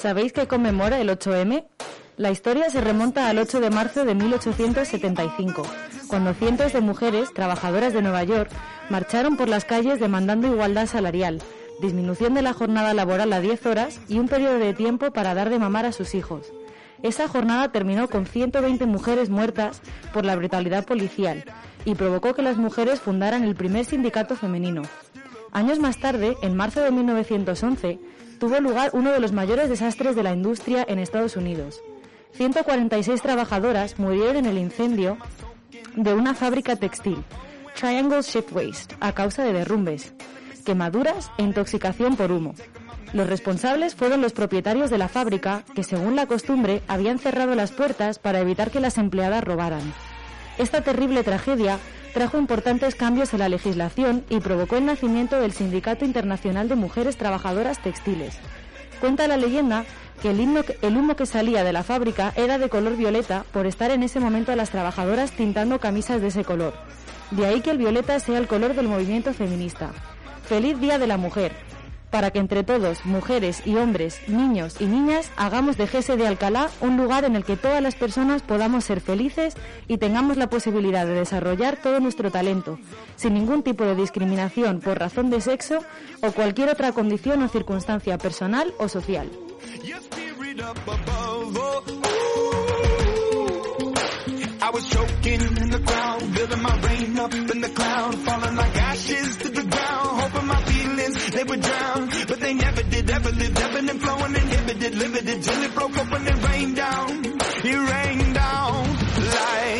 ¿Sabéis qué conmemora el 8M? La historia se remonta al 8 de marzo de 1875, cuando cientos de mujeres, trabajadoras de Nueva York, marcharon por las calles demandando igualdad salarial, disminución de la jornada laboral a 10 horas y un periodo de tiempo para dar de mamar a sus hijos. Esa jornada terminó con 120 mujeres muertas por la brutalidad policial y provocó que las mujeres fundaran el primer sindicato femenino. Años más tarde, en marzo de 1911, tuvo lugar uno de los mayores desastres de la industria en Estados Unidos. 146 trabajadoras murieron en el incendio de una fábrica textil, Triangle Shipwaste, a causa de derrumbes, quemaduras e intoxicación por humo. Los responsables fueron los propietarios de la fábrica, que según la costumbre habían cerrado las puertas para evitar que las empleadas robaran. Esta terrible tragedia trajo importantes cambios en la legislación y provocó el nacimiento del Sindicato Internacional de Mujeres Trabajadoras Textiles. Cuenta la leyenda que el, humo que salía de la fábrica era de color violeta por estar en ese momento las trabajadoras tintando camisas de ese color. De ahí que el violeta sea el color del movimiento feminista. Feliz Día de la Mujer, para que entre todos, mujeres y hombres, niños y niñas, hagamos de Gese de Alcalá un lugar en el que todas las personas podamos ser felices y tengamos la posibilidad de desarrollar todo nuestro talento, sin ningún tipo de discriminación por razón de sexo o cualquier otra condición o circunstancia personal o social. And flowing, inhibited, limited, till it broke up and rained down. It rained down like